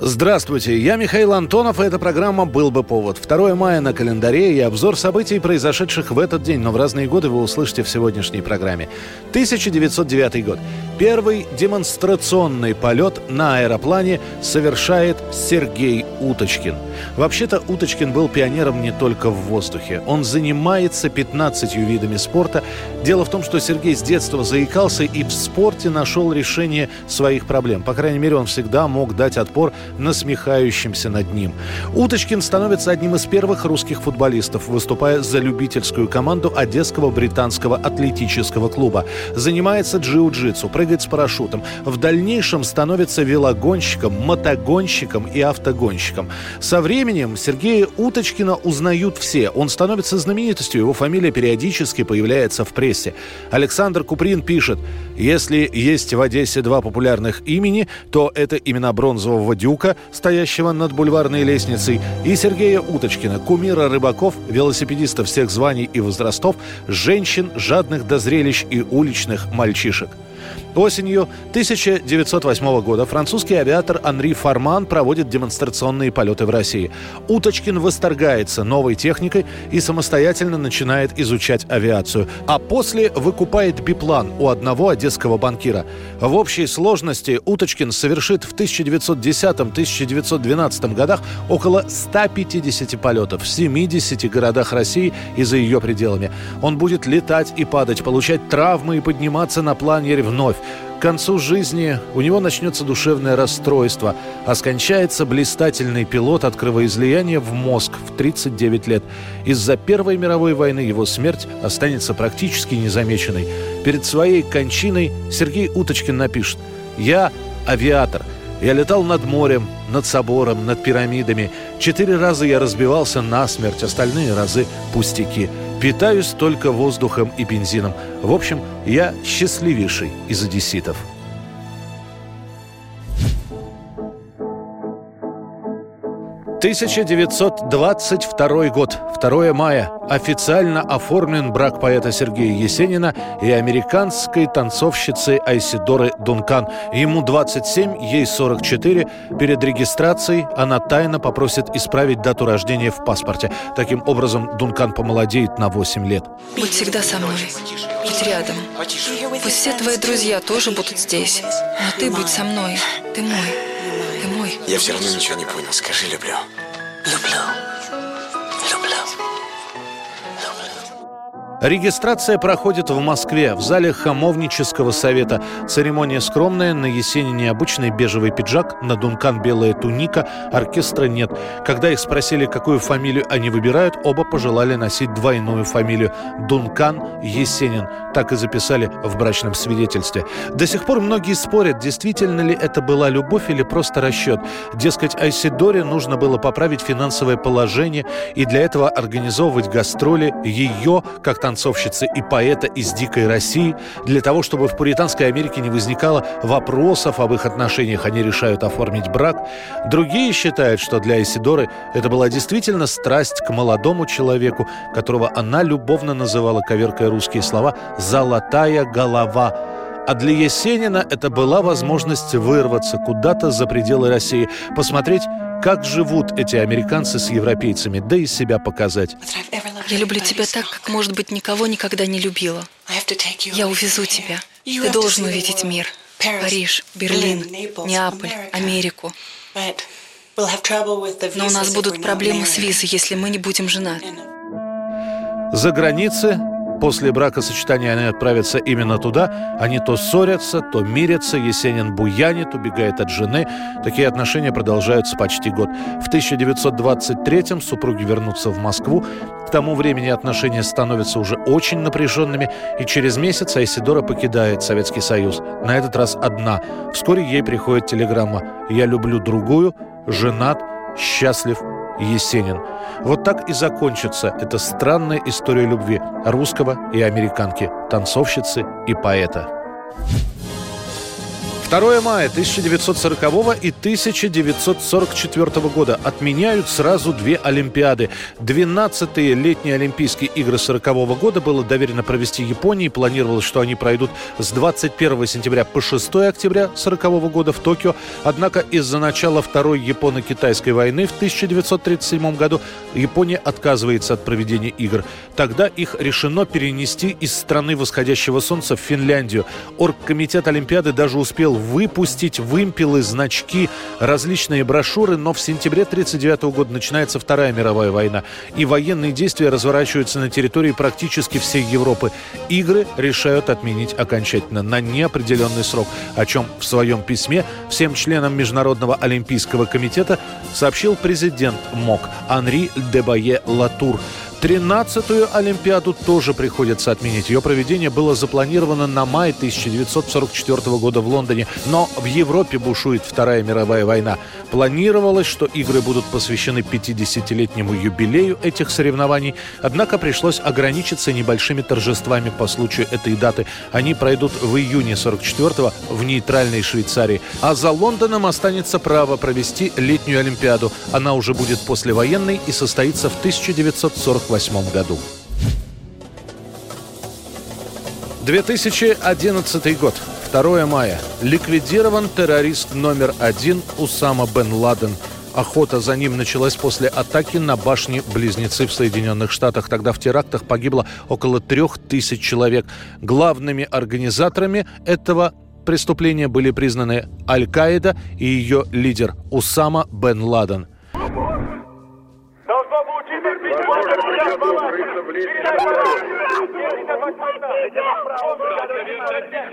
Здравствуйте, я Михаил Антонов, и эта программа «Был бы повод». 2 мая на календаре и обзор событий, произошедших в этот день, но в разные годы вы услышите в сегодняшней программе. 1909 год. Первый демонстрационный полет на аэроплане совершает Сергей Уточкин. Вообще-то Уточкин был пионером не только в воздухе. Он занимается 15 видами спорта. Дело в том, что Сергей с детства заикался и в спорте нашел решение своих проблем. По крайней мере, он всегда мог дать отпор насмехающимся над ним. Уточкин становится одним из первых русских футболистов, выступая за любительскую команду Одесского британского атлетического клуба. Занимается джиу-джитсу, прыгает с парашютом. В дальнейшем становится велогонщиком, мотогонщиком и автогонщиком. Со временем Сергея Уточкина узнают все. Он становится знаменитостью, его фамилия периодически появляется в прессе. Александр Куприн пишет, если есть в Одессе два популярных имени, то это имена бронзового дюка, стоящего над бульварной лестницей, и Сергея Уточкина, кумира рыбаков, велосипедистов всех званий и возрастов, женщин, жадных до зрелищ и уличных мальчишек. Осенью 1908 года французский авиатор Анри Фарман проводит демонстрационные полеты в России. Уточкин восторгается новой техникой и самостоятельно начинает изучать авиацию. А после выкупает биплан у одного одесского банкира. В общей сложности Уточкин совершит в 1910-1912 годах около 150 полетов в 70 городах России и за ее пределами. Он будет летать и падать, получать травмы и подниматься на планере вновь. К концу жизни у него начнется душевное расстройство, а скончается блистательный пилот от кровоизлияния в мозг в 39 лет. Из-за Первой мировой войны его смерть останется практически незамеченной. Перед своей кончиной Сергей Уточкин напишет «Я авиатор». Я летал над морем, над собором, над пирамидами. Четыре раза я разбивался насмерть, остальные разы пустяки. Питаюсь только воздухом и бензином. В общем, я счастливейший из одесситов. 1922 год, 2 мая. Официально оформлен брак поэта Сергея Есенина и американской танцовщицы Айсидоры Дункан. Ему 27, ей 44. Перед регистрацией она тайно попросит исправить дату рождения в паспорте. Таким образом, Дункан помолодеет на 8 лет. Будь всегда со мной. Будь рядом. Пусть все твои друзья тоже будут здесь. Но ты будь со мной. Ты мой. Я все равно ничего не понял. Скажи «люблю». Люблю. Регистрация проходит в Москве, в зале Хамовнического совета. Церемония скромная, на Есенине обычный бежевый пиджак, на Дункан белая туника, оркестра нет. Когда их спросили, какую фамилию они выбирают, оба пожелали носить двойную фамилию – Дункан Есенин. Так и записали в брачном свидетельстве. До сих пор многие спорят, действительно ли это была любовь или просто расчет. Дескать, Айсидоре нужно было поправить финансовое положение и для этого организовывать гастроли ее, как танцовщицы и поэта из «Дикой России». Для того, чтобы в пуританской Америке не возникало вопросов об их отношениях, они решают оформить брак. Другие считают, что для Исидоры это была действительно страсть к молодому человеку, которого она любовно называла, коверкая русские слова, «золотая голова», а для Есенина это была возможность вырваться куда-то за пределы России, посмотреть, как живут эти американцы с европейцами, да и себя показать. Я люблю тебя так, как, может быть, никого никогда не любила. Я увезу тебя. Ты должен увидеть мир. Париж, Берлин, Неаполь, Америку. Но у нас будут проблемы с визой, если мы не будем женаты. За границы После бракосочетания они отправятся именно туда. Они то ссорятся, то мирятся. Есенин буянит, убегает от жены. Такие отношения продолжаются почти год. В 1923-м супруги вернутся в Москву. К тому времени отношения становятся уже очень напряженными. И через месяц Айсидора покидает Советский Союз. На этот раз одна. Вскоре ей приходит телеграмма «Я люблю другую, женат, счастлив, Есенин. Вот так и закончится эта странная история любви русского и американки, танцовщицы и поэта. 2 мая 1940 и 1944 года отменяют сразу две Олимпиады. 12-е летние Олимпийские игры 40 года было доверено провести Японии. Планировалось, что они пройдут с 21 сентября по 6 октября 40 года в Токио. Однако из-за начала Второй Японо-Китайской войны в 1937 году Япония отказывается от проведения игр. Тогда их решено перенести из страны восходящего солнца в Финляндию. Оргкомитет Олимпиады даже успел выпустить вымпелы, значки, различные брошюры, но в сентябре 1939 года начинается Вторая мировая война, и военные действия разворачиваются на территории практически всей Европы. Игры решают отменить окончательно на неопределенный срок, о чем в своем письме всем членам Международного олимпийского комитета сообщил президент МОК Анри Дебае Латур. Тринадцатую Олимпиаду тоже приходится отменить. Ее проведение было запланировано на май 1944 года в Лондоне, но в Европе бушует Вторая мировая война. Планировалось, что игры будут посвящены 50-летнему юбилею этих соревнований, однако пришлось ограничиться небольшими торжествами по случаю этой даты. Они пройдут в июне 44-го в нейтральной Швейцарии. А за Лондоном останется право провести летнюю Олимпиаду. Она уже будет послевоенной и состоится в 1948 году. 2011 год. 2 мая. Ликвидирован террорист номер один Усама бен Ладен. Охота за ним началась после атаки на башни-близнецы в Соединенных Штатах. Тогда в терактах погибло около трех тысяч человек. Главными организаторами этого преступления были признаны Аль-Каида и ее лидер Усама бен Ладен.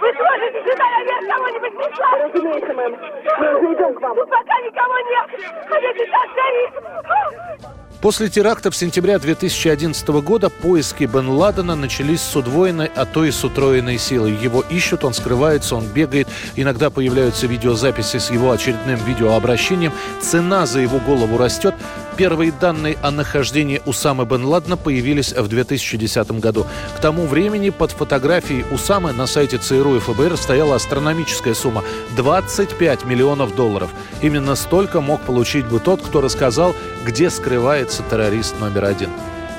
Вы сможете сюда наверх кого-нибудь прислать? Разумеется, мэм. Мы уже идем к вам. Пока никого нет. Ходите так горит. После теракта в сентябре 2011 года поиски Бен Ладена начались с удвоенной, а то и с утроенной силой. Его ищут, он скрывается, он бегает. Иногда появляются видеозаписи с его очередным видеообращением. Цена за его голову растет. Первые данные о нахождении Усамы бен Ладена появились в 2010 году. К тому времени под фотографией Усамы на сайте ЦРУ и ФБР стояла астрономическая сумма – 25 миллионов долларов. Именно столько мог получить бы тот, кто рассказал, где скрывается террорист номер один.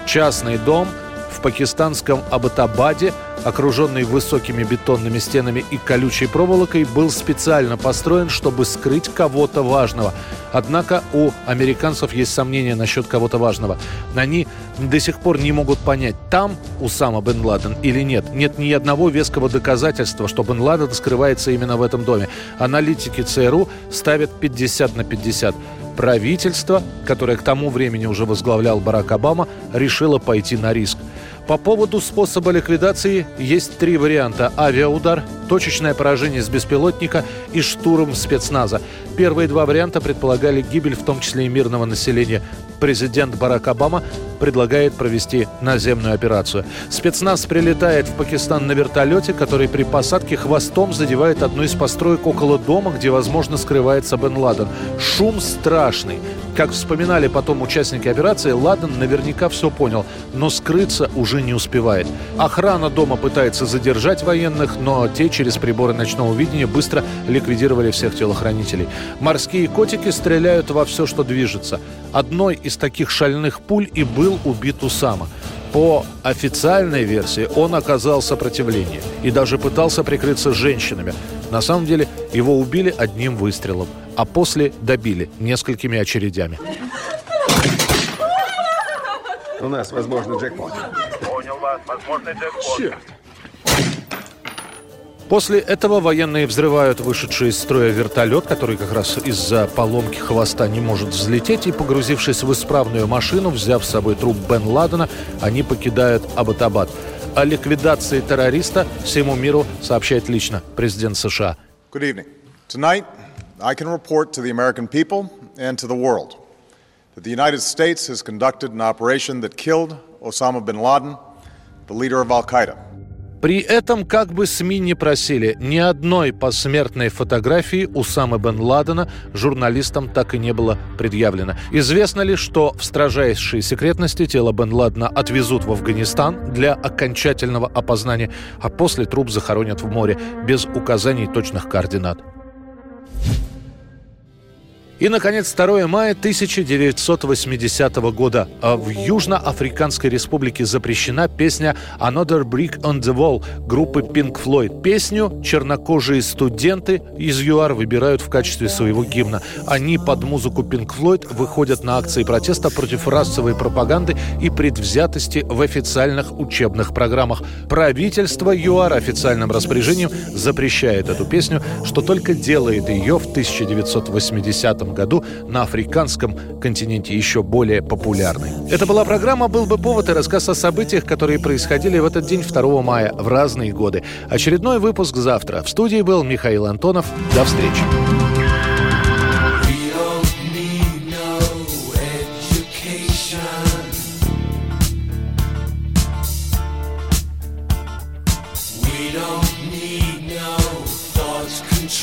Частный дом – в пакистанском Абатабаде, окруженный высокими бетонными стенами и колючей проволокой, был специально построен, чтобы скрыть кого-то важного. Однако у американцев есть сомнения насчет кого-то важного. Они до сих пор не могут понять, там Усама бен Ладен или нет. Нет ни одного веского доказательства, что бен Ладен скрывается именно в этом доме. Аналитики ЦРУ ставят 50 на 50 правительство, которое к тому времени уже возглавлял Барак Обама, решило пойти на риск. По поводу способа ликвидации есть три варианта. Авиаудар, точечное поражение с беспилотника и штурм спецназа. Первые два варианта предполагали гибель, в том числе и мирного населения. Президент Барак Обама предлагает провести наземную операцию. Спецназ прилетает в Пакистан на вертолете, который при посадке хвостом задевает одну из построек около дома, где, возможно, скрывается Бен Ладен. Шум страшный. Как вспоминали потом участники операции, Ладен наверняка все понял, но скрыться уже не успевает. Охрана дома пытается задержать военных, но те через приборы ночного видения быстро ликвидировали всех телохранителей. Морские котики стреляют во все, что движется. Одной из таких шальных пуль и был убит Усама. По официальной версии он оказал сопротивление и даже пытался прикрыться женщинами. На самом деле его убили одним выстрелом, а после добили несколькими очередями. У нас, возможно, джекпот. Понял вас, возможно, джекпот. Черт! После этого военные взрывают вышедший из строя вертолет, который как раз из-за поломки хвоста не может взлететь, и, погрузившись в исправную машину, взяв с собой труп Бен Ладена, они покидают Абатабад. О ликвидации террориста всему миру сообщает лично президент США. Good evening. Tonight, I can report to the American people and to the world that the United States has conducted an operation that killed Osama bin Laden, the leader of Al-Qaeda. При этом, как бы СМИ не просили, ни одной посмертной фотографии Усамы бен Ладена журналистам так и не было предъявлено. Известно ли, что в строжайшей секретности тело бен Ладена отвезут в Афганистан для окончательного опознания, а после труп захоронят в море без указаний точных координат. И, наконец, 2 мая 1980 года. А в Южноафриканской республике запрещена песня «Another Brick on the Wall» группы Pink Floyd. Песню чернокожие студенты из ЮАР выбирают в качестве своего гимна. Они под музыку Pink Floyd выходят на акции протеста против расовой пропаганды и предвзятости в официальных учебных программах. Правительство ЮАР официальным распоряжением запрещает эту песню, что только делает ее в 1980 году на африканском континенте еще более популярной. Это была программа «Был бы повод» и рассказ о событиях, которые происходили в этот день 2 мая в разные годы. Очередной выпуск завтра. В студии был Михаил Антонов. До встречи.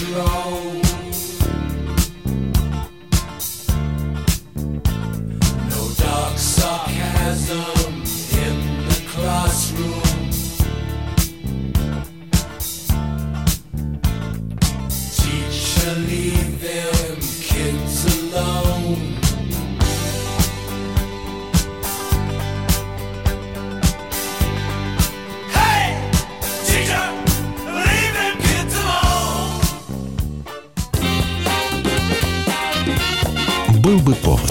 control Был бы повод.